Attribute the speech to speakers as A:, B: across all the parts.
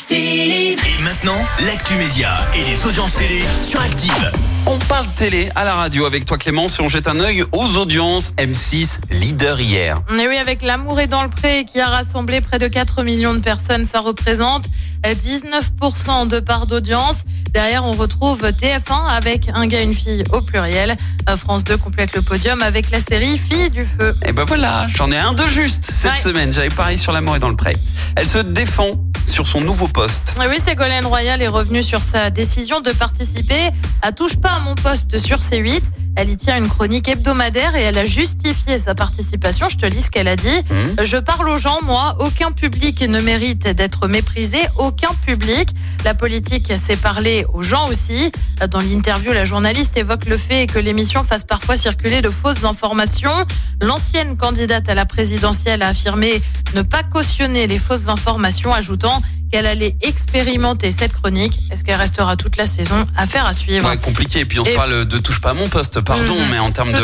A: Active.
B: Et maintenant, l'actu média et les audiences télé sur Active.
C: On parle télé à la radio avec toi Clément si on jette un œil aux audiences M6 leader hier.
D: Et oui, avec L'amour est dans le pré qui a rassemblé près de 4 millions de personnes, ça représente 19% de part d'audience. Derrière, on retrouve TF1 avec un gars, une fille au pluriel. France 2 complète le podium avec la série Fille du feu.
C: Et ben voilà, j'en ai un de juste cette
D: Ouais.
C: semaine. J'avais pareil sur l'amour et dans le pré. Elle se défend sur son nouveau poste.
D: Et oui, Ségolène Royal est revenue sur sa décision de participer à Touche pas à mon poste sur C8. Elle y tient une chronique hebdomadaire et elle a justifié sa participation. Je te lis ce qu'elle a dit.
C: Mhm.
D: Je parle aux gens, moi. Aucun public ne mérite d'être méprisé. Aucun public. La politique, c'est parler aux gens aussi. Dans l'interview, la journaliste évoque le fait que l'émission fasse parfois circuler de fausses informations. L'ancienne candidate à la présidentielle a affirmé ne pas cautionner les fausses informations, ajoutant qu'elle allait expérimenter cette chronique. Est-ce qu'elle restera toute la saison? Affaire à suivre.
C: Ouais, compliqué. Et puis on
D: Et-
C: parle de touche pas à mon poste, pardon,
D: Mhm.
C: mais en termes de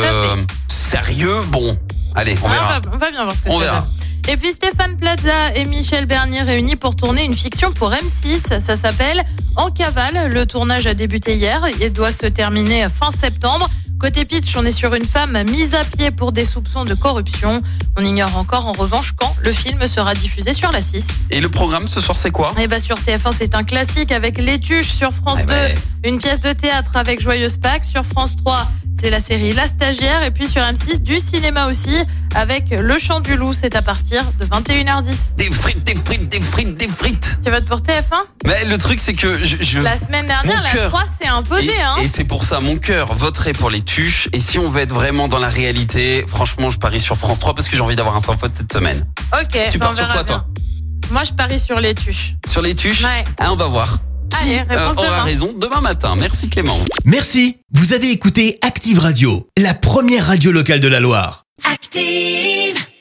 C: sérieux, bon, allez, on
D: Ah,
C: verra.
D: on, va, on va bien voir ce que
C: On
D: ça
C: verra.
D: donne. Et puis Stéphane Plaza et Michel Bernier réunis pour tourner une fiction pour M6. Ça s'appelle En cavale. Le tournage a débuté hier et doit se terminer fin septembre. Côté pitch, on est sur une femme mise à pied pour des soupçons de corruption. On ignore encore en revanche quand le film sera diffusé sur la 6.
C: Et le programme ce soir, c'est quoi?
D: Et bah sur TF1, c'est un classique avec Les Tuches. Sur France
C: Eh
D: 2,
C: ben.
D: une pièce de théâtre avec Joyeuse Pâques. Sur France 3, c'est la série La Stagiaire. Et puis sur M6, du cinéma aussi avec Le Chant du Loup. C'est à partir de 21h10.
C: Des frites, des frites, des frites, des frites.
D: Tu votes pour TF1
C: Mais le truc, c'est que je. je-
D: La semaine dernière,
C: Mon
D: la
C: cœur.
D: 3 s'est imposée.
C: Et,
D: Hein
C: et c'est pour ça, mon cœur voterait pour les tuches. Et si on veut être vraiment dans la réalité, franchement, je parie sur France 3 parce que j'ai envie d'avoir un sans faute cette semaine.
D: ok.
C: Tu
D: bah,
C: pars
D: on
C: sur quoi, toi?
D: Moi, je parie sur Les Tuches.
C: Sur les tuches?
D: Ouais.
C: Ah, on va voir.
D: Allez, réponse
C: aura
D: demain.
C: raison demain matin. Merci Clément.
B: Merci, vous avez écouté Active Radio, la première radio locale de la Loire.
A: Active.